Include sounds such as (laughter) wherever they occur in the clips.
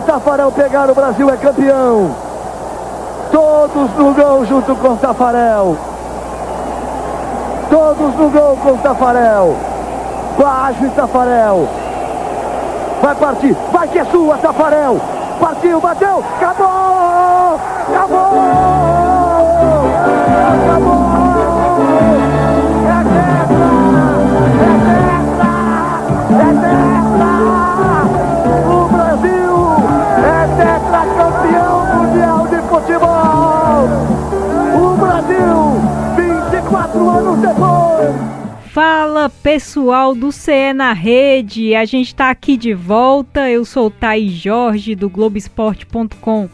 Tafarel pegar, o Brasil é campeão. Todos no gol junto com Tafarel. Todos no gol com Tafarel. Baixo Tafarel. Vai partir. Vai que é sua, Tafarel. Partiu, bateu. Acabou! Acabou! Pessoal do CE na Rede, a gente está aqui de volta. Eu sou Thaís Jorge do Globoesporte.com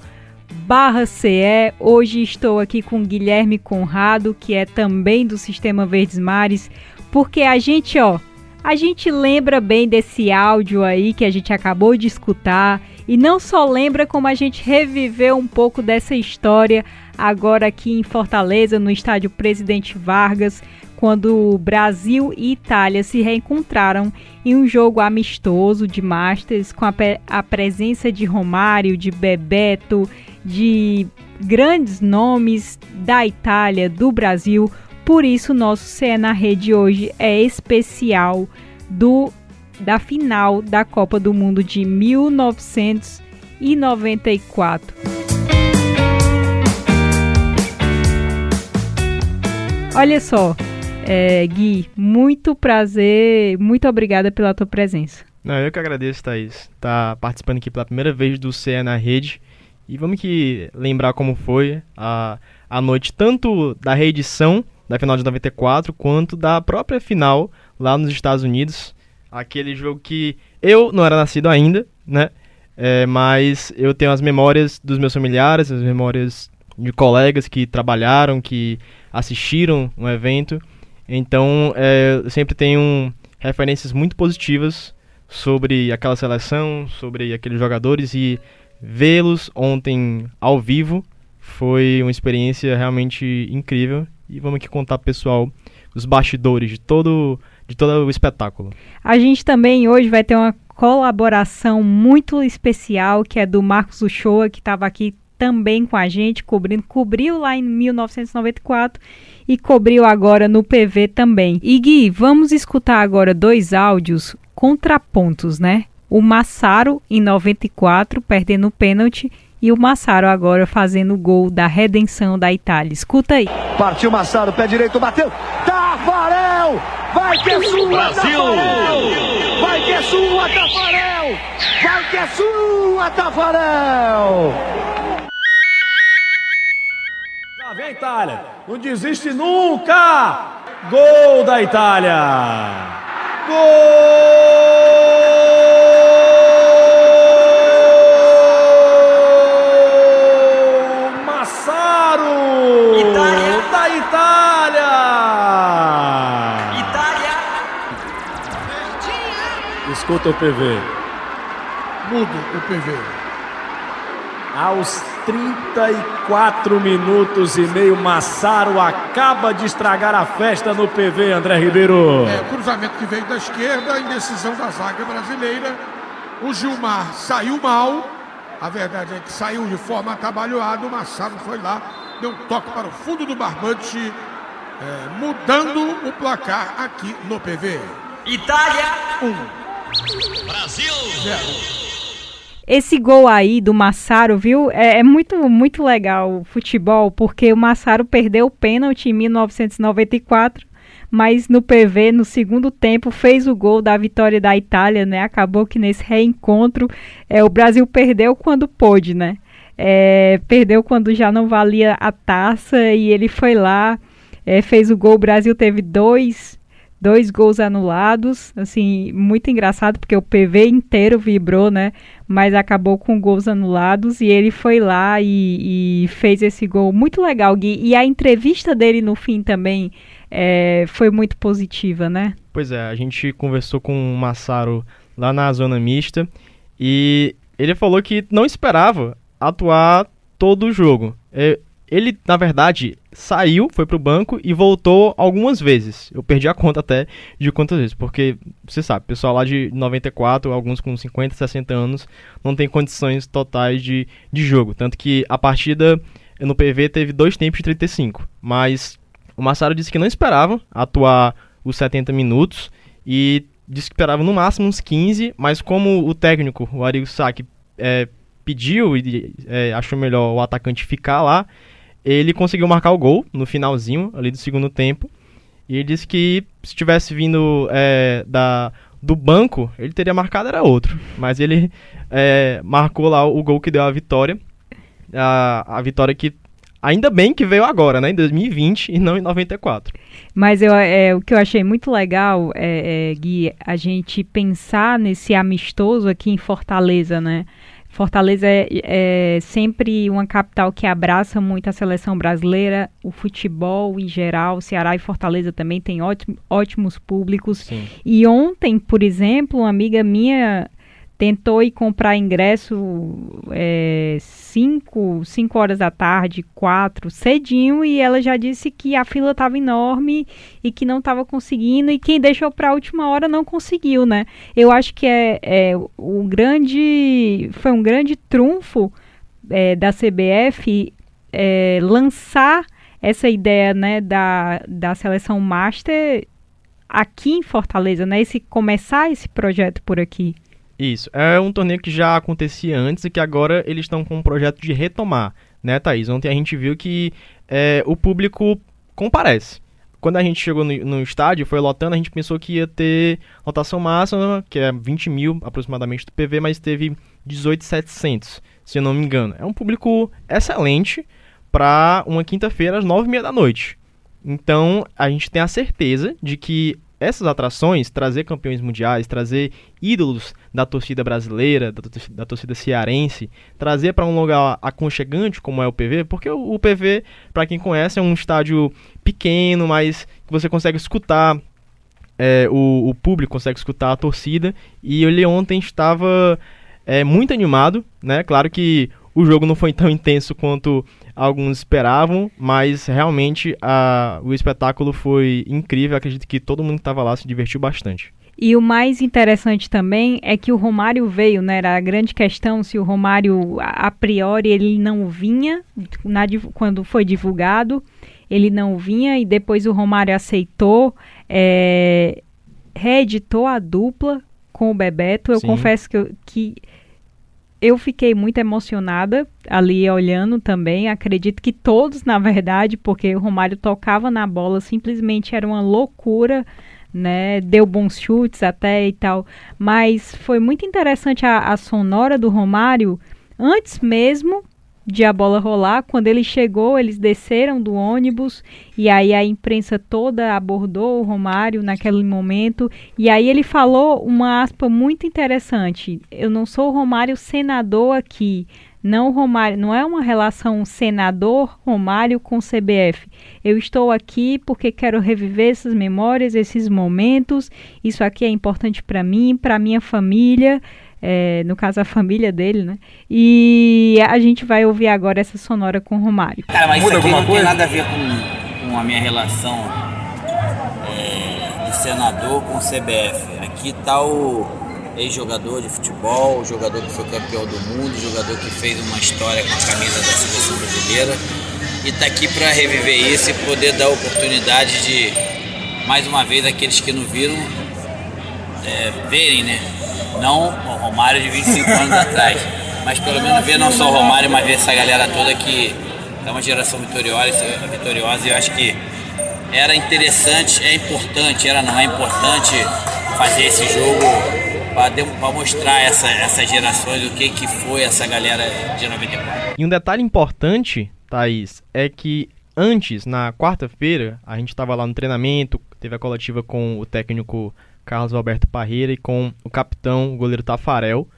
barra CE. Hoje estou aqui com Guilherme Conrado, que é também do Sistema Verdes Mares, porque a gente, ó, a gente lembra bem desse áudio aí que a gente acabou de escutar e não só lembra como a gente reviveu um pouco dessa história agora aqui em Fortaleza, no estádio Presidente Vargas quando Brasil e Itália se reencontraram em um jogo amistoso de Masters com a, a presença de Romário, de Bebeto, de grandes nomes da Itália, do Brasil. Por isso, nosso CE na Rede hoje é especial do da final da Copa do Mundo de 1994. Olha só, é, Gui, muito prazer, muito obrigada pela tua presença. Não, eu que agradeço, Thaís, tá participando aqui pela primeira vez do CE na Rede. E vamos que lembrar como foi a, a noite, tanto da reedição da final de 94, quanto da própria final lá nos Estados Unidos. Aquele jogo que eu não era nascido ainda, né? É, mas eu tenho as memórias dos meus familiares, as memórias de colegas que trabalharam, que assistiram um evento. Então, é, eu sempre tenho referências muito positivas sobre aquela seleção, sobre aqueles jogadores e vê-los ontem ao vivo foi uma experiência realmente incrível e vamos aqui contar pessoal os bastidores de todo de todo o espetáculo. A gente também hoje vai ter uma colaboração muito especial que é do Marcos Uchoa que estava aqui também com a gente cobrindo cobriu lá em 1994 e cobriu agora no PV também. E Gui, vamos escutar agora dois áudios contrapontos, né? O Massaro em 94 perdendo o pênalti e o Massaro agora fazendo o gol da redenção da Itália. Escuta aí. Partiu Massaro, pé direito, bateu. Tafarel! Vai que é sua, Brasil! Tafarel! Vai que é sua, Tafarel! Vai que é sua, Tafarel! Já vem Itália, não desiste nunca! Gol da Itália! Gol! Escuta o PV. Mudo o PV. Aos 34 minutos e meio, Massaro acaba de estragar a festa no PV, André Ribeiro. É, cruzamento que veio da esquerda, indecisão da zaga brasileira. O Gilmar saiu mal. A verdade é que saiu de forma atabalhoada. O Massaro foi lá, deu um toque para o fundo do barbante, é, mudando o placar aqui no PV. Itália! Um. Brasil! Esse gol aí do Massaro, viu? É, é, muito, muito legal o futebol, porque o Massaro perdeu o pênalti em 1994, mas no PV, no segundo tempo, fez o gol da vitória da Itália, né? Acabou que nesse reencontro é, o Brasil perdeu quando pôde, né? É, perdeu quando já não valia a taça e ele foi lá, é, fez o gol. O Brasil teve dois dois gols anulados, assim, muito engraçado porque o PV inteiro vibrou, né? Mas acabou com gols anulados e ele foi lá e, e fez esse gol muito legal, Gui. E a entrevista dele no fim também é, foi muito positiva, né? Pois é, a gente conversou com o Massaro lá na zona mista e ele falou que não esperava atuar todo o jogo. É, ele, na verdade, saiu, foi pro banco e voltou algumas vezes. Eu perdi a conta até de quantas vezes, porque você sabe, pessoal lá de 94, alguns com 50, 60 anos, não tem condições totais de, de jogo. Tanto que a partida no PV teve dois tempos de 35. Mas o Massaro disse que não esperava atuar os 70 minutos e disse que esperava no máximo uns 15, mas como o técnico, o Arigo Saki, é, pediu e é, achou melhor o atacante ficar lá, ele conseguiu marcar o gol no finalzinho ali do segundo tempo. E ele disse que se tivesse vindo é, da, do banco, ele teria marcado era outro. Mas ele é, marcou lá o gol que deu a vitória. A, a vitória que ainda bem que veio agora, né? Em 2020 e não em 94. Mas eu, é, o que eu achei muito legal, é, é, Gui, a gente pensar nesse amistoso aqui em Fortaleza, né? Fortaleza é, é, sempre uma capital que abraça muito a seleção brasileira, o futebol em geral. Ceará e Fortaleza também tem ótimo, ótimos públicos. Sim. E ontem, por exemplo, uma amiga minha tentou ir comprar ingresso 5 é, cinco horas da tarde, 4, cedinho, e ela já disse que a fila estava enorme e que não estava conseguindo, e quem deixou para a última hora não conseguiu, né? Eu acho que é, é o grande. Foi um grande trunfo é, da CBF é, lançar essa ideia né, da, da seleção master aqui em Fortaleza, né? Esse, começar esse projeto por aqui. Isso. É um torneio que já acontecia antes e que agora eles estão com um projeto de retomar, né, Thaís? Ontem a gente viu que é, o público comparece. Quando a gente chegou no, no, estádio, foi lotando, a gente pensou que ia ter lotação máxima, que é 20 mil aproximadamente do PV, mas teve 18,700, se eu não me engano. É um público excelente para uma quinta-feira às 9h30 da noite. Então, a gente tem a certeza de que essas atrações, trazer campeões mundiais, trazer ídolos da torcida brasileira, da, da torcida cearense, trazer para um lugar aconchegante como é o PV, porque o, o PV, para quem conhece, é um estádio pequeno, mas você consegue escutar é, o, o, público, consegue escutar a torcida, e ele ontem estava é, muito animado, né? Claro que o jogo não foi tão intenso quanto alguns esperavam, mas realmente a, o espetáculo foi incrível. Acredito que todo mundo que estava lá se divertiu bastante. E o mais interessante também é que o Romário veio, né? Era a grande questão se o Romário, a, priori, ele não vinha na, quando foi divulgado, ele não vinha e depois o Romário aceitou, é, reeditou a dupla com o Bebeto. Eu Sim. confesso que, que eu fiquei muito emocionada ali olhando também. Acredito que todos, na verdade, porque o Romário tocava na bola, simplesmente era uma loucura, né? Deu bons chutes até e tal. Mas foi muito interessante a, a sonora do Romário antes mesmo de a bola rolar. Quando ele chegou, eles desceram do ônibus e aí a imprensa toda abordou o Romário naquele momento. E aí ele falou uma aspa muito interessante: Eu não sou o Romário senador aqui. Não Romário, não é uma relação senador Romário com CBF. Eu estou aqui porque quero reviver essas memórias, esses momentos. Isso aqui é importante para mim, para minha família é, no caso a família dele, né? E a gente vai ouvir agora essa sonora com o Romário. Cara, mas Muda isso aqui não coisa? tem nada a ver com, com a minha relação é, de senador com o CBF. Aqui tá o ex-jogador de futebol, o jogador que foi campeão do mundo, o jogador que fez uma história com a camisa da seleção brasileira e tá aqui para reviver isso e poder dar oportunidade de mais uma vez aqueles que não viram é, verem, né? Não o Romário de 25 (laughs) anos atrás, mas pelo menos ver não só o Romário, mas ver essa galera toda que é uma geração vitoriosa, vitoriosa e eu acho que era interessante, é importante, era não é importante fazer esse jogo para mostrar essa, essas gerações o que, que foi essa galera de 94. E um detalhe importante, Thaís, é que antes, na quarta-feira, a gente estava lá no treinamento, teve a coletiva com o técnico Carlos Alberto Parreira, e com o capitão, o goleiro Tafarel.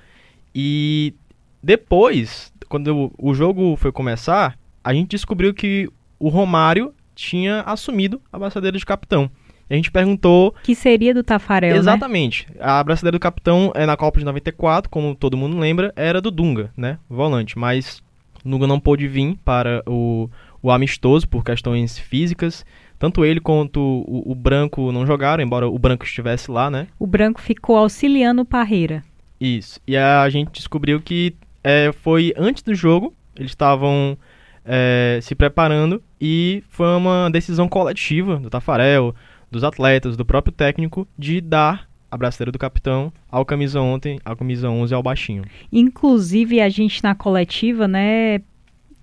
E depois, quando o jogo foi começar, a gente descobriu que o Romário tinha assumido a braçadeira de capitão. E a gente perguntou. Que seria do Tafarel? Né? Exatamente. Né? A braçadeira do capitão é na Copa de 94, como todo mundo lembra, era do Dunga, né? Volante. Mas Dunga não pôde vir para o, o amistoso por questões físicas. Tanto ele quanto o, o Branco não jogaram, embora o Branco estivesse lá, né? O Branco ficou auxiliando o Parreira. Isso. E a gente descobriu que é, foi antes do jogo, eles estavam é, se preparando e foi uma decisão coletiva do Tafarel, dos atletas, do próprio técnico, de dar a braceira do capitão ao camisa ontem, ao camisa 11 ao baixinho. Inclusive a gente na coletiva, né,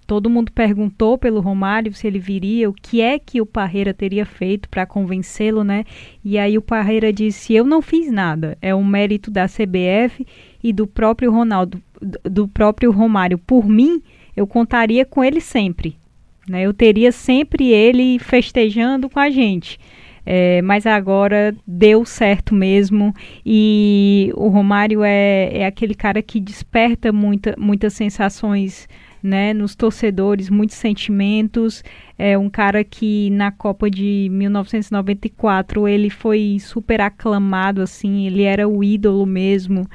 todo mundo perguntou pelo Romário se ele viria, o que é que o Parreira teria feito para convencê-lo, né? E aí o Parreira disse: "Eu não fiz nada, é um mérito da CBF e do próprio Ronaldo, do próprio Romário. Por mim, eu contaria com ele sempre, né? Eu teria sempre ele festejando com a gente." É, mas agora deu certo mesmo e o Romário é, é aquele cara que desperta muita, muitas sensações né, nos torcedores, muitos sentimentos. É um cara que na Copa de 1994 ele foi super aclamado, assim, ele era o ídolo mesmo.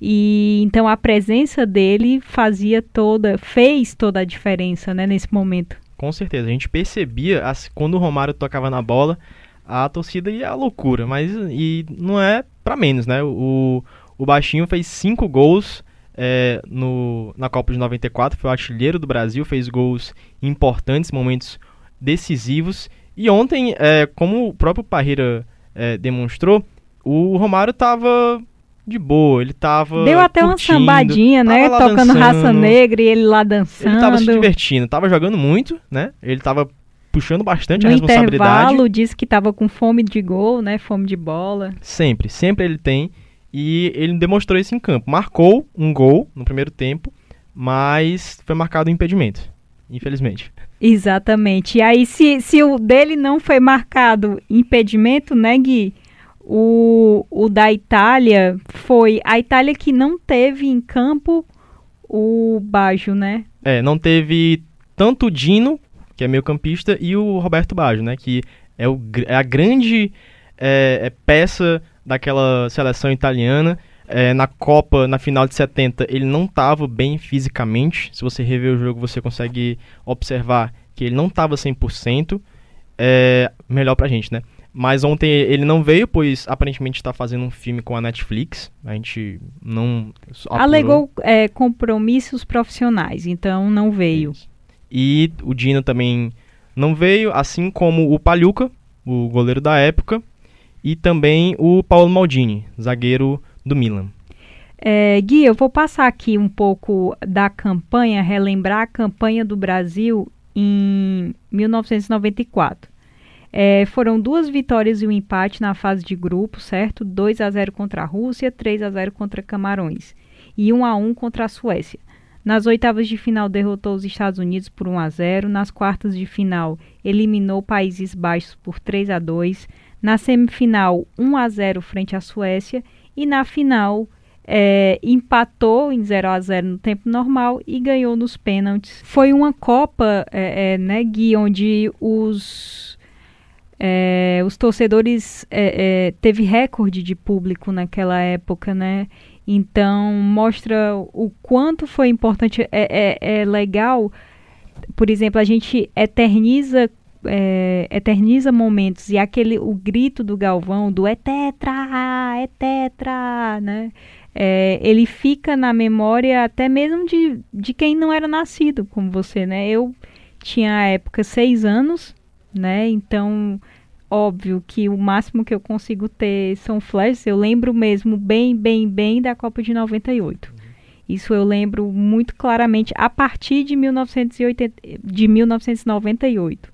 E então a presença dele fazia toda, fez toda a diferença, né, nesse momento. Com certeza, a gente percebia quando o Romário tocava na bola, a torcida ia loucura, mas e não é para menos, né? O, o baixinho fez cinco gols é, no, na Copa de 94, foi o artilheiro do Brasil, fez gols importantes, momentos decisivos. E ontem, é, como o próprio Parreira é, demonstrou, o Romário estava de boa, ele estava Deu até curtindo, uma sambadinha, né? Tocando dançando, raça negra e ele lá dançando. Ele estava se divertindo, estava jogando muito, né? Ele estava puxando bastante no a responsabilidade. intervalo disse que estava com fome de gol, né? Fome de bola. Sempre, sempre ele tem. E ele demonstrou isso em campo. Marcou um gol no primeiro tempo, mas foi marcado um impedimento, infelizmente. Exatamente. E aí, se, se o dele não foi marcado impedimento, né, Gui? O, o da Itália foi a Itália que não teve em campo o Baggio, né? É, não teve tanto o Dino, que é meio campista, e o Roberto Baggio, né? Que é, o, é a grande é, é peça daquela seleção italiana. É, na Copa, na final de 70, ele não estava bem fisicamente. Se você rever o jogo, você consegue observar que ele não estava 100%. É, melhor pra gente, né? Mas ontem ele não veio, pois aparentemente está fazendo um filme com a Netflix. A gente não. Apurou. Alegou é, compromissos profissionais, então não veio. Isso. E o Dino também não veio, assim como o Paluca, o goleiro da época e também o Paulo Maldini, zagueiro do Milan. É, Gui, eu vou passar aqui um pouco da campanha, relembrar a campanha do Brasil em 1994. É, foram duas vitórias e um empate na fase de grupo, certo? 2 a 0 contra a Rússia, 3 a 0 contra Camarões e 1 a 1 contra a Suécia. Nas oitavas de final derrotou os Estados Unidos por 1 a 0, nas quartas de final eliminou Países Baixos por 3 a 2, na semifinal 1 a 0 frente à Suécia e na final é, empatou em 0 a 0 no tempo normal e ganhou nos pênaltis. Foi uma Copa, é, é, né, Gui, onde os, é, os torcedores é, é, teve recorde de público naquela época, né? Então mostra o quanto foi importante. É, é, é legal, por exemplo, a gente eterniza é, eterniza momentos e aquele o grito do Galvão do é tetra, é tetra, né? É, ele fica na memória até mesmo de, de quem não era nascido como você, né? Eu tinha à época seis anos, né? Então, óbvio que o máximo que eu consigo ter são flashes. Eu lembro mesmo bem, bem, bem da Copa de 98. Isso eu lembro muito claramente a partir de, 1980, de 1998.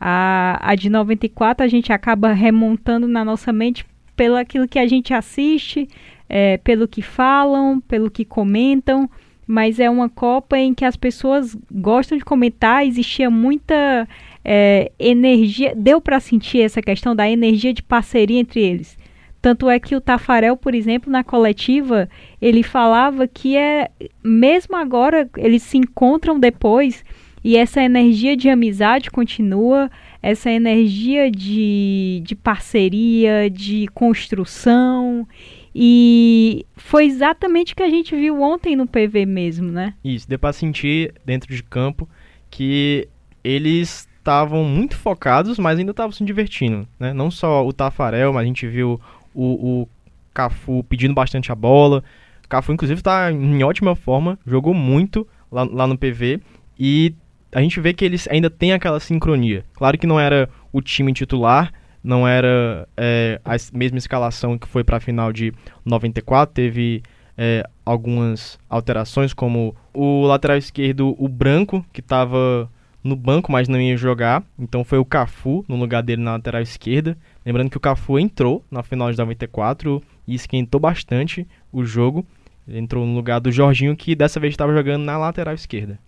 A, a de 94 a gente acaba remontando na nossa mente pelo aquilo que a gente assiste, é, pelo que falam, pelo que comentam, mas é uma Copa em que as pessoas gostam de comentar, existia muita é, energia, deu para sentir essa questão da energia de parceria entre eles. Tanto é que o Tafarel, por exemplo, na coletiva, ele falava que é mesmo agora eles se encontram depois e essa energia de amizade continua, essa energia de, de parceria, de construção. E foi exatamente o que a gente viu ontem no PV mesmo, né? Isso, deu para sentir dentro de campo que eles estavam muito focados, mas ainda estavam se divertindo, né? Não só o Tafarel, mas a gente viu o, o Cafu pedindo bastante a bola. O Cafu, inclusive, está em ótima forma, jogou muito lá, lá no PV e a gente vê que eles ainda têm aquela sincronia. Claro que não era o time titular, não era é, a mesma escalação que foi para a final de 94, teve é, algumas alterações, como o lateral esquerdo, o Branco, que estava no banco, mas não ia jogar. Então foi o Cafu no lugar dele na lateral esquerda. Lembrando que o Cafu entrou na final de 94 e esquentou bastante o jogo. Ele entrou no lugar do Jorginho, que dessa vez estava jogando na lateral esquerda.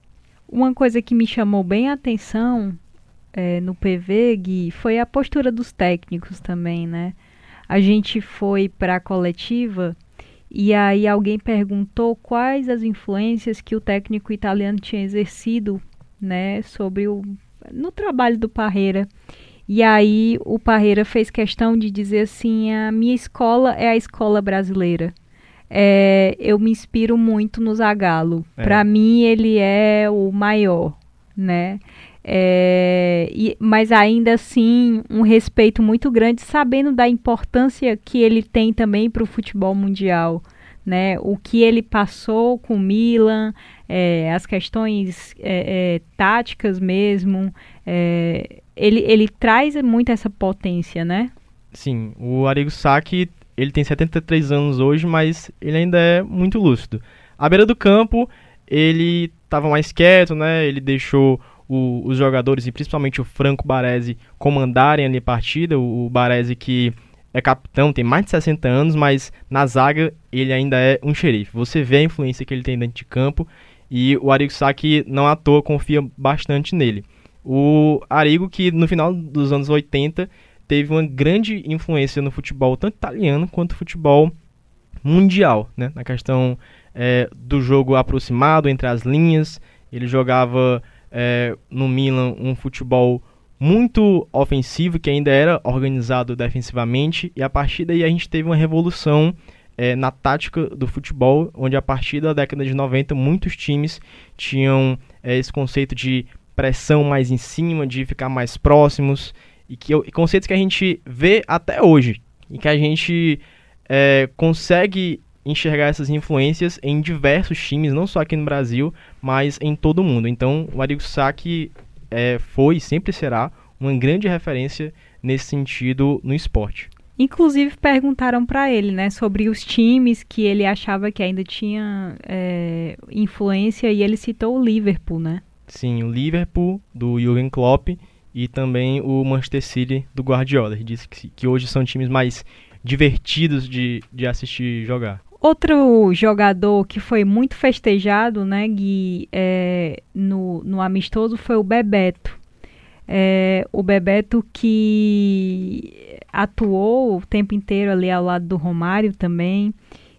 Uma coisa que me chamou bem a atenção é, no PV, Gui, foi a postura dos técnicos também, né? A gente foi para a coletiva e aí alguém perguntou quais as influências que o técnico italiano tinha exercido né, sobre o no trabalho do Parreira. E aí o Parreira fez questão de dizer assim: a minha escola é a escola brasileira. É, eu me inspiro muito no Zagallo. É. Para mim ele é o maior, né? É, e, mas ainda assim um respeito muito grande, sabendo da importância que ele tem também para o futebol mundial né? O que ele passou com o Milan, é, as questões é, é, táticas mesmo, é, ele, ele traz muito essa potência, né? Sim, o Arrigo Sacchi, ele tem 73 anos hoje, mas ele ainda é muito lúcido. À beira do campo, ele estava mais quieto, né? Ele deixou o, os jogadores, e principalmente o Franco Baresi, comandarem ali a partida. O, o Baresi que é capitão, tem mais de 60 anos, mas na zaga ele ainda é um xerife. Você vê a influência que ele tem dentro de campo e o Arigo Saki não à toa confia bastante nele. O Arigo que no final dos anos 80 teve uma grande influência no futebol tanto italiano quanto futebol mundial, né? na questão é, do jogo aproximado entre as linhas. Ele jogava é, no Milan um futebol muito ofensivo, que ainda era organizado defensivamente, e a partir daí a gente teve uma revolução é, na tática do futebol, onde a partir da década de 90 muitos times tinham é, esse conceito de pressão mais em cima, de ficar mais próximos, e, que, e conceitos que a gente vê até hoje, e que a gente é, consegue enxergar essas influências em diversos times, não só aqui no Brasil, mas em todo o mundo. Então, o Arrigo Sacchi é, foi e sempre será uma grande referência nesse sentido no esporte. Inclusive perguntaram para ele, né, sobre os times que ele achava que ainda tinha é, influência e ele citou o Liverpool, né? Sim, o Liverpool do Jürgen Klopp e também o Manchester City do Guardiola. Ele disse que, que hoje são times mais divertidos de, de assistir jogar. Outro jogador que foi muito festejado, né, Gui, é, no, no amistoso foi o Bebeto. É, o Bebeto que atuou o tempo inteiro ali ao lado do Romário também,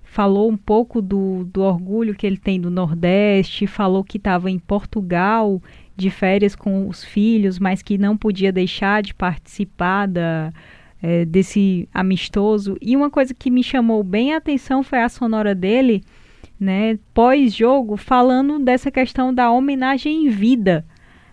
falou um pouco do, do orgulho que ele tem do Nordeste, falou que estava em Portugal de férias com os filhos, mas que não podia deixar de participar da, é, desse amistoso. E uma coisa que me chamou bem a atenção foi a sonora dele, né, pós-jogo, falando dessa questão da homenagem em vida.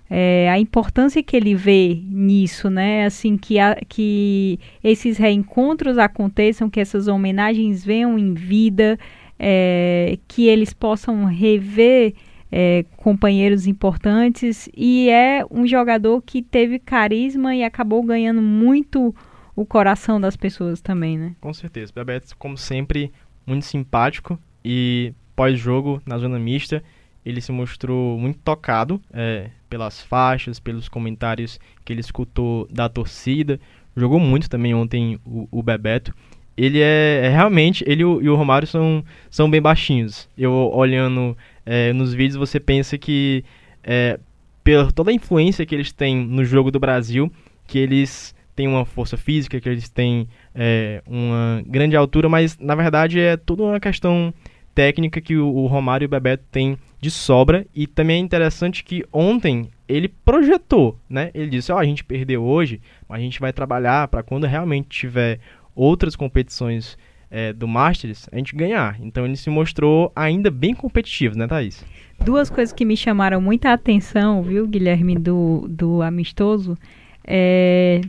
É, a importância que ele vê nisso, né? Assim, que, a, que esses reencontros aconteçam, que essas homenagens venham em vida, é, que eles possam rever é, companheiros importantes. E é um jogador que teve carisma e acabou ganhando muito o coração das pessoas também, né? Com certeza. Bebeto, como sempre, muito simpático e pós-jogo, na zona mista, ele se mostrou muito tocado é, pelas faixas, pelos comentários que ele escutou da torcida. Jogou muito também ontem o, o Bebeto. Ele é, é realmente, ele e o, Romário são, são bem baixinhos. Eu olhando é, nos vídeos, você pensa que, é, pela toda a influência que eles têm no jogo do Brasil, que eles têm uma força física, que eles têm é, uma grande altura, mas na verdade é tudo uma questão técnica que o, o Romário e o Bebeto têm de sobra. E também é interessante que ontem ele projetou, né? Ele disse: Ó, oh, a gente perdeu hoje, mas a gente vai trabalhar para quando realmente tiver outras competições é, do Masters, a gente ganhar. Então ele se mostrou ainda bem competitivo, né, Thaís? Duas coisas que me chamaram muita atenção, viu, Guilherme, do, do amistoso. É,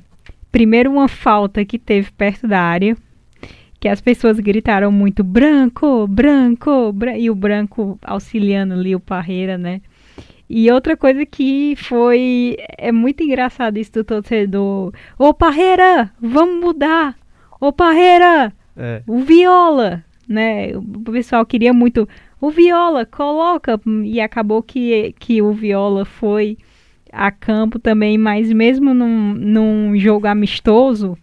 primeiro, uma falta que teve perto da área, que as pessoas gritaram muito branco, branco, bran e o branco auxiliando ali o Parreira, né? E outra coisa que foi. É muito engraçado isso do torcedor. Ô Parreira, vamos mudar! Ô Parreira, é. o Viola! Né? O pessoal queria muito. O Viola, coloca! E acabou que, que o Viola foi a campo também, mas mesmo num, num jogo amistoso,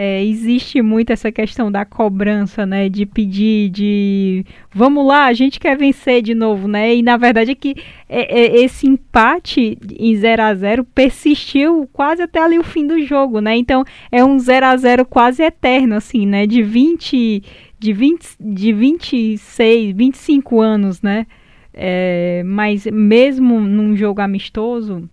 é, existe muito essa questão da cobrança, né? De pedir, de vamos lá, a gente quer vencer de novo, né? E na verdade é que é, é, esse empate em 0 a 0 persistiu quase até ali o fim do jogo, né? Então é um 0 a 0 quase eterno, assim, né? De 20, de 20, de 26, 25 anos, né? É, mas mesmo num jogo amistoso,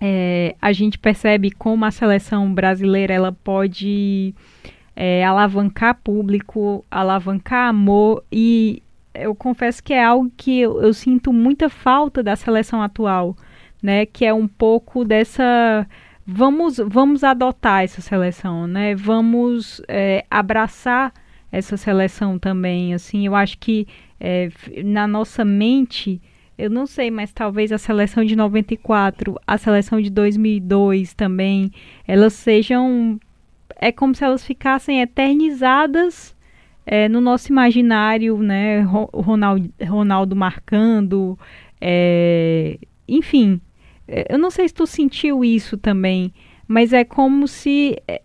é, a gente percebe como a seleção brasileira ela pode é, alavancar público, alavancar amor e eu confesso que é algo que eu, eu, sinto muita falta da seleção atual, né? Que é um pouco dessa vamos vamos adotar essa seleção, né? Vamos é, abraçar essa seleção também, assim. Eu acho que é, na nossa mente eu não sei, mas talvez a seleção de 94, a seleção de 2002 também, elas sejam. É como se elas ficassem eternizadas é, no nosso imaginário, né? Ronaldo, Ronaldo marcando, é, enfim. É, eu não sei se tu sentiu isso também, mas é como se é,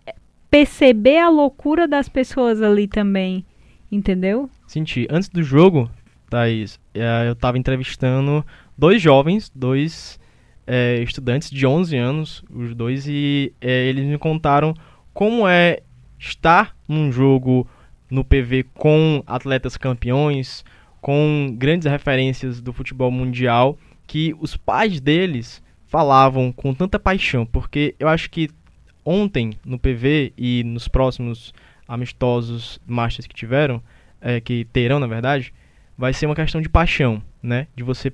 perceber a loucura das pessoas ali também, entendeu? Senti. Antes do jogo, Thaís, eu estava entrevistando dois jovens, dois é, estudantes de 11 anos, os dois, e é, eles me contaram como é estar num jogo no PV com atletas campeões, com grandes referências do futebol mundial, que os pais deles falavam com tanta paixão, porque eu acho que ontem no PV e nos próximos amistosos Masters que tiveram, é, que terão na verdade, vai ser uma questão de paixão, né? De você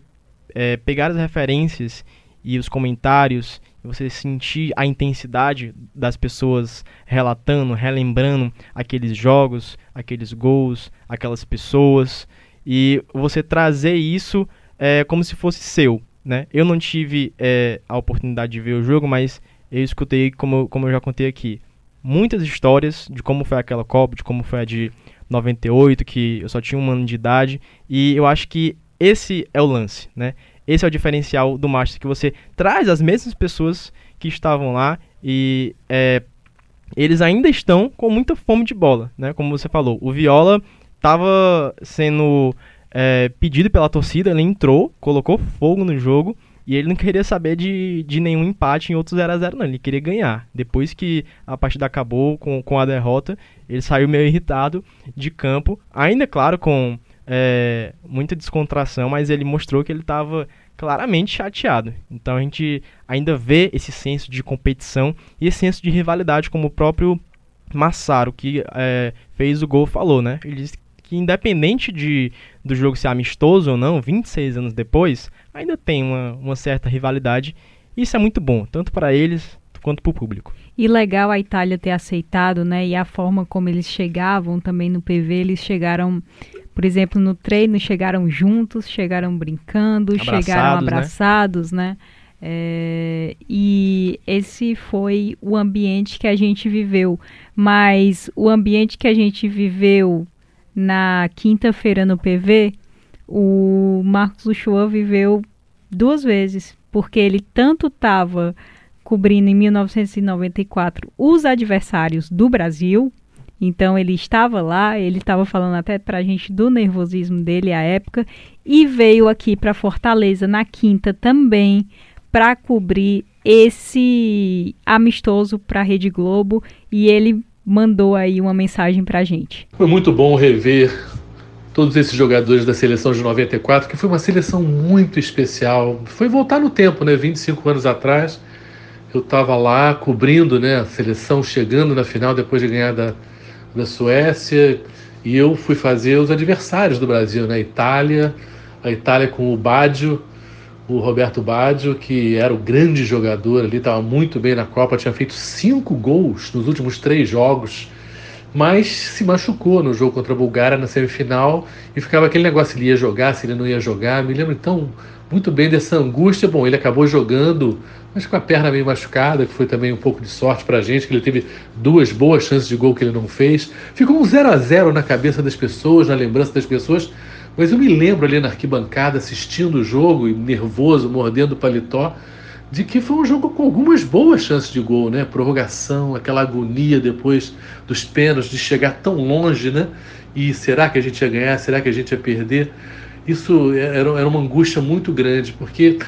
é, pegar as referências e os comentários, você sentir a intensidade das pessoas relatando, relembrando aqueles jogos, aqueles gols, aquelas pessoas, e você trazer isso é, como se fosse seu, né? Eu não tive é, a oportunidade de ver o jogo, mas eu escutei, como, como eu já contei aqui, muitas histórias de como foi aquela Copa, de como foi a de 98, que eu só tinha um ano de idade, e eu acho que esse é o lance, né? Esse é o diferencial do Master, que você traz as mesmas pessoas que estavam lá e é, eles ainda estão com muita fome de bola, né? Como você falou, o Viola estava sendo é, pedido pela torcida, ele entrou, colocou fogo no jogo e ele não queria saber de, de nenhum empate em outro 0 a 0 não, ele queria ganhar. Depois que a partida acabou com, com a derrota, ele saiu meio irritado de campo, ainda claro com é, muita descontração, mas ele mostrou que ele estava claramente chateado. Então a gente ainda vê esse senso de competição e esse senso de rivalidade, como o próprio Massaro, que é, fez o gol, falou, né? Ele disse que independente de, do jogo ser amistoso ou não, 26 anos depois, ainda tem uma, uma certa rivalidade. E isso é muito bom, tanto para eles quanto para o público. E legal a Itália ter aceitado, né? E a forma como eles chegavam também no PV, eles chegaram, por exemplo, no treino, chegaram juntos, chegaram brincando, abraçados, chegaram abraçados, né? né? É, e esse foi o ambiente que a gente viveu. Mas o ambiente que a gente viveu na quinta-feira no PV, o Marcos Uchoa viveu duas vezes, porque ele tanto estava cobrindo em 1994 os adversários do Brasil, então ele estava lá, ele estava falando até para a gente do nervosismo dele à época, e veio aqui para Fortaleza na quinta também para cobrir esse amistoso para a Rede Globo e ele mandou aí uma mensagem para a gente. Foi muito bom rever todos esses jogadores da seleção de 94, que foi uma seleção muito especial. Foi voltar no tempo, né? 25 anos atrás. Eu estava lá cobrindo né, a seleção chegando na final depois de ganhar da, da Suécia, e eu fui fazer os adversários do Brasil, né? Itália, a Itália com o Baggio, o Roberto Baggio, que era o grande jogador ali, estava muito bem na Copa, tinha feito cinco gols nos últimos três jogos, mas se machucou no jogo contra a Bulgária na semifinal e ficava aquele negócio: ele ia jogar, se ele não ia jogar. Me lembro então muito bem dessa angústia. Bom, ele acabou jogando, mas com a perna meio machucada, que foi também um pouco de sorte para a gente, que ele teve duas boas chances de gol que ele não fez. Ficou um 0 a 0 na cabeça das pessoas, na lembrança das pessoas, mas eu me lembro ali na arquibancada assistindo o jogo, nervoso, mordendo o paletó, de que foi um jogo com algumas boas chances de gol, né? Prorrogação, aquela agonia depois dos pênaltis, de chegar tão longe, né? E será que a gente ia ganhar? Será que a gente ia perder? Isso era, era uma angústia muito grande, porque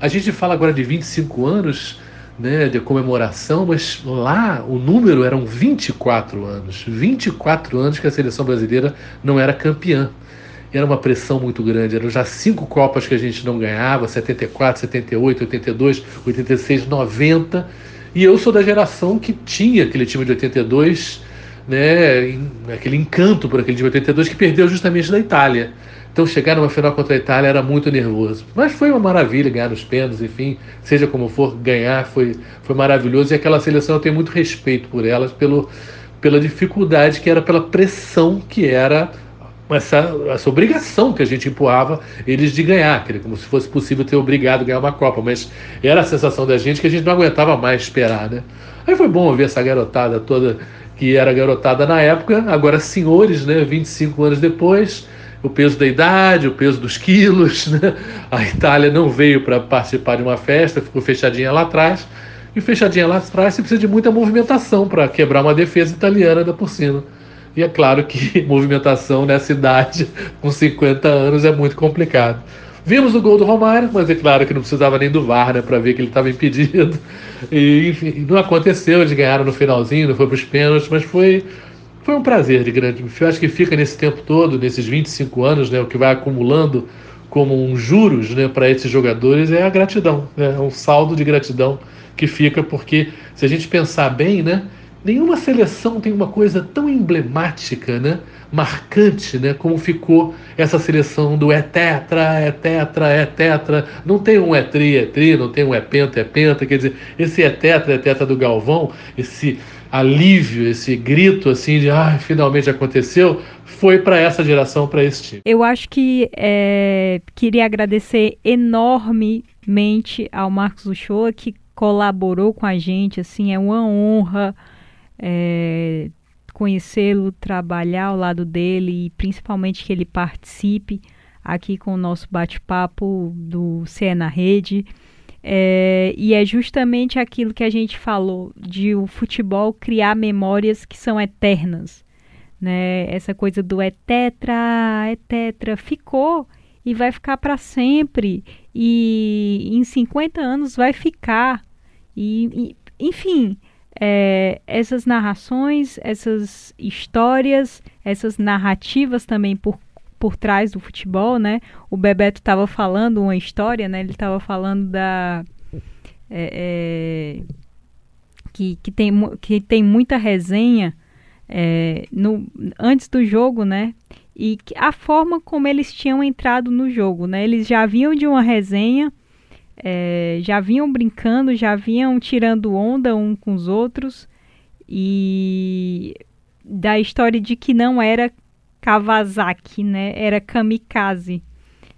a gente fala agora de 25 anos né, de comemoração, mas lá o número eram 24 anos. 24 anos que a seleção brasileira não era campeã era uma pressão muito grande. Eram já cinco Copas que a gente não ganhava: 74, 78, 82, 86, 90. E eu sou da geração que tinha aquele time de 82, né, aquele encanto por aquele time de 82 que perdeu justamente da Itália. Então chegar numa final contra a Itália era muito nervoso. Mas foi uma maravilha ganhar nos pênaltis, enfim, seja como for, ganhar foi, foi maravilhoso. E aquela seleção eu tenho muito respeito por elas, pelo, pela dificuldade que era, pela pressão que era essa, essa obrigação que a gente empurrava eles de ganhar, como se fosse possível ter obrigado a ganhar uma Copa, mas era a sensação da gente que a gente não aguentava mais esperar, né? Aí foi bom ver essa garotada toda que era garotada na época, agora senhores, né? 25 anos depois, o peso da idade, o peso dos quilos, (laughs) né? A Itália não veio para participar de uma festa, ficou fechadinha lá atrás. E fechadinha lá atrás você precisa de muita movimentação para quebrar uma defesa italiana da por cima. E é claro que (laughs) movimentação nessa idade, (laughs) com 50 anos, é muito complicado. Vimos o gol do Romário, mas é claro que não precisava nem do VAR né, para ver que ele estava impedido. E, enfim, não aconteceu, eles ganharam no finalzinho, não foi para os pênaltis, mas foi, foi um prazer de grande. Eu acho que fica nesse tempo todo, nesses 25 anos, né, o que vai acumulando como um juros né, para esses jogadores é a gratidão, né, é um saldo de gratidão que fica, porque se a gente pensar bem, né, nenhuma seleção tem uma coisa tão emblemática, né? marcante, né? como ficou essa seleção do é tetra, é tetra, é tetra. Não tem um é tri, é tri, não tem um é penta, é penta. Quer dizer, esse é tetra, é tetra do Galvão, esse alívio, esse grito assim de ah, finalmente aconteceu, foi para essa geração, para esse time. Eu acho que é, queria agradecer enormemente ao Marcos Uchoa que colaborou com a gente, assim, é uma honra é, conhecê-lo, trabalhar ao lado dele e principalmente que ele participe aqui com o nosso bate-papo do CE na Rede. É, e é justamente aquilo que a gente falou de o futebol criar memórias que são eternas. Né? Essa coisa do é tetra, é tetra, ficou e vai ficar para sempre. E em 50 anos vai ficar. E, e enfim, é, essas narrações, essas histórias, essas narrativas também por, por trás do futebol, né? O Bebeto estava falando uma história, né? Ele estava falando da é, é, que, que, tem, que tem muita resenha é, no, antes do jogo, né? E a forma como eles tinham entrado no jogo, né? Eles já vinham de uma resenha é, já vinham brincando, já vinham tirando onda um com os outros e da história de que não era Kawasaki, né? Era kamikaze.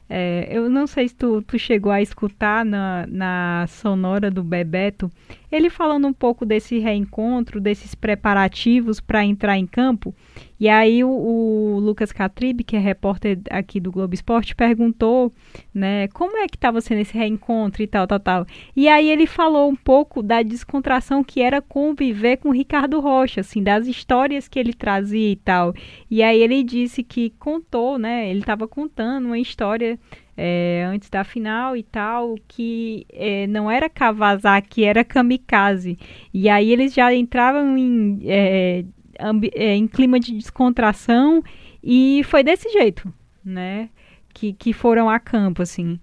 É, eu não sei se tu, tu chegou a escutar na, na sonora do Bebeto, ele falando um pouco desse reencontro, desses preparativos para entrar em campo. E aí o, o Lucas Catribe, que é repórter aqui do Globo Esporte, perguntou, né, como é que estava sendo esse reencontro e tal, tal, tal. E aí ele falou um pouco da descontração que era conviver com o Ricardo Rocha, assim, das histórias que ele trazia e tal. E aí ele disse que contou, né, ele estava contando uma história é, antes da final e tal, que é, não era Kawasaki, era Kamikaze. E aí eles já entravam em, é, em clima de descontração e foi desse jeito, né? Que, que foram a campo, assim.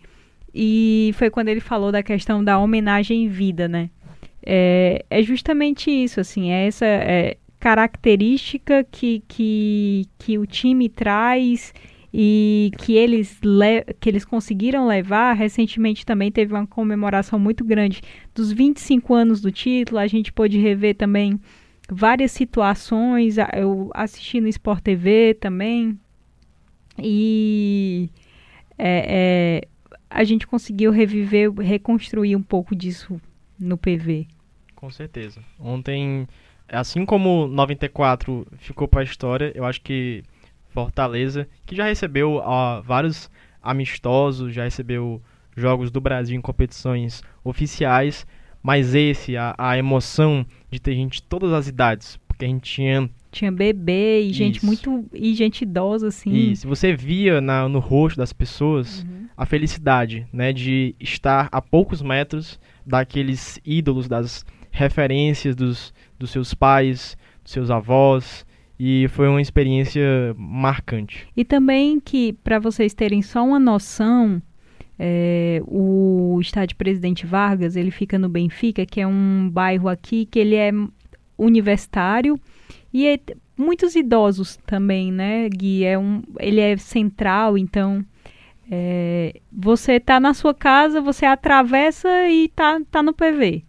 E foi quando ele falou da questão da homenagem em vida, né? É, é justamente isso, assim, é essa... É, característica que, que, que o time traz e que eles, que eles conseguiram levar. Recentemente também teve uma comemoração muito grande dos 25 anos do título. A gente pôde rever também várias situações. Eu assisti no Sport TV também. E é, é, a gente conseguiu reviver, reconstruir um pouco disso no PV. Com certeza. Ontem, assim como 94 ficou para a história, eu acho que Fortaleza, que já recebeu ó, vários amistosos, já recebeu jogos do Brasil em competições oficiais, mas esse, a, a emoção de ter gente de todas as idades, porque a gente tinha tinha bebê e Isso. gente muito e gente idosa assim. E se você via na, no rosto das pessoas uhum. a felicidade, né, de estar a poucos metros daqueles ídolos, das referências dos, dos seus pais, dos seus avós, e foi uma experiência marcante. E também que, para vocês terem só uma noção, é, o estádio Presidente Vargas, ele fica no Benfica, que é um bairro aqui que ele é universitário e é, muitos idosos também, né, Gui? É um, ele é central, então é, você tá na sua casa, você atravessa e tá, tá no PV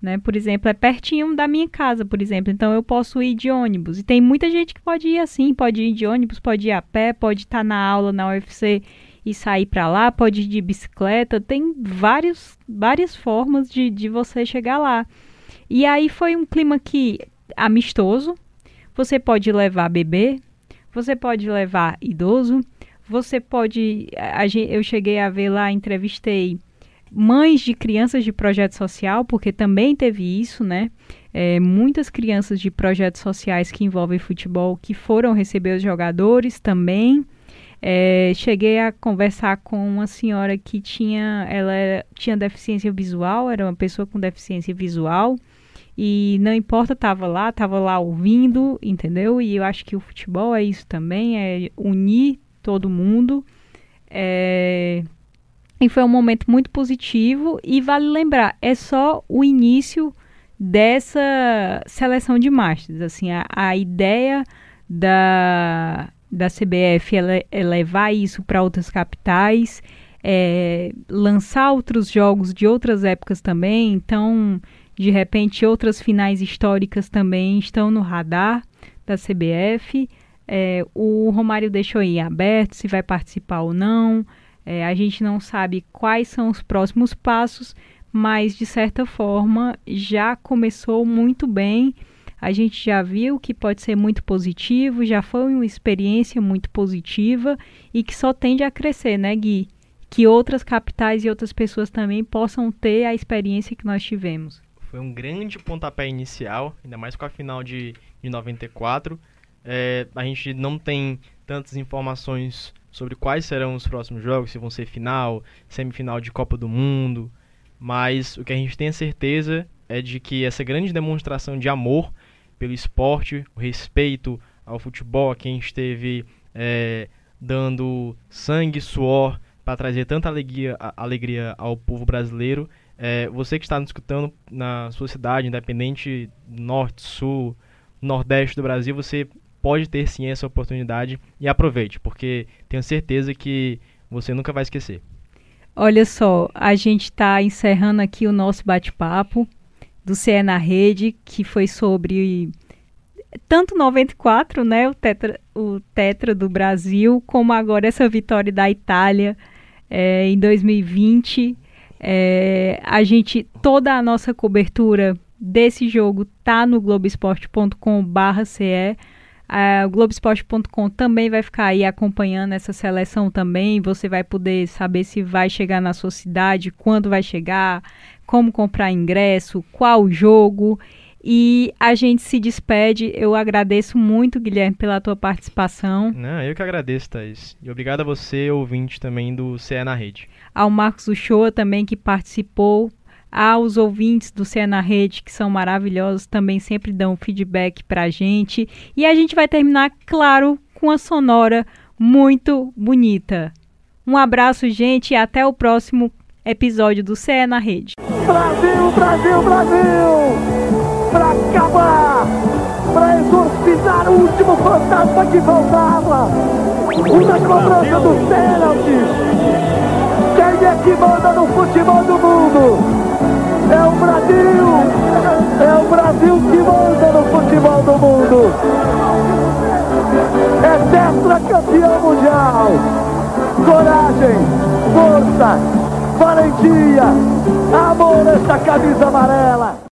né? Por exemplo, é pertinho da minha casa, por exemplo. Então eu posso ir de ônibus. E tem muita gente que pode ir assim, pode ir de ônibus, pode ir a pé, pode estar tá na aula na UFC e sair para lá, pode ir de bicicleta. Tem vários, várias formas de, de você chegar lá. E aí foi um clima que amistoso. Você pode levar bebê, você pode levar idoso, você pode. A, eu cheguei a ver lá, entrevistei mães de crianças de projeto social, porque também teve isso, né? É, muitas crianças de projetos sociais que envolvem futebol que foram receber os jogadores também. É, cheguei a conversar com uma senhora que tinha, ela tinha deficiência visual, era uma pessoa com deficiência visual e não importa, estava lá, estava lá ouvindo, entendeu? E eu acho que o futebol é isso também, é unir todo mundo. É, e foi um momento muito positivo e vale lembrar, é só o início dessa seleção de masters. Assim, a, a ideia da, da CBF é, é levar isso para outras capitais, é, lançar outros jogos de outras épocas também. Então, de repente, outras finais históricas também estão no radar da CBF. É, o Romário deixou aí aberto se vai participar ou não. É, a gente não sabe quais são os próximos passos, mas de certa forma já começou muito bem. A gente já viu que pode ser muito positivo, já foi uma experiência muito positiva e que só tende a crescer, né, Gui? Que outras capitais e outras pessoas também possam ter a experiência que nós tivemos. Foi um grande pontapé inicial, ainda mais com a final de, de 94. É, a gente não tem tantas informações sobre quais serão os próximos jogos, se vão ser final, semifinal de Copa do Mundo, mas o que a gente tem a certeza é de que essa grande demonstração de amor pelo esporte, o respeito ao futebol, a quem esteve é, dando sangue, suor para trazer tanta alegria, alegria ao povo brasileiro. É, você que está nos escutando na sua cidade, independente norte, sul, nordeste do Brasil, você pode ter sim essa oportunidade e aproveite, porque tenho certeza que você nunca vai esquecer. Olha só, a gente está encerrando aqui o nosso bate-papo do CE na Rede, que foi sobre tanto 94, né, o tetra, o tetra do Brasil, como agora essa vitória da Itália é, em 2020. É, a gente, toda a nossa cobertura desse jogo tá no globesport.com/ce Uh, o Globoesporte.com também vai ficar aí acompanhando essa seleção também. Você vai poder saber se vai chegar na sua cidade, quando vai chegar, como comprar ingresso, qual jogo. E a gente se despede. Eu agradeço muito, Guilherme, pela tua participação. Não, eu que agradeço, Thaís. E obrigado a você, ouvinte também do CE na Rede. Ao Marcos Uchoa também, que participou aos ouvintes do Cé na Rede, que são maravilhosos, também sempre dão feedback pra gente. E a gente vai terminar, claro, com a sonora muito bonita. Um abraço, gente, e até o próximo episódio do CE na Rede. Brasil, Brasil, Brasil! Pra acabar! Pra pisaram o último fantasma que faltava. Uma cobrança dos pênaltis. Quem é que manda no futebol do mundo? É o Brasil! É o Brasil que manda no futebol do mundo! É tetracampeão mundial! Coragem, força, valentia, amor essa camisa amarela!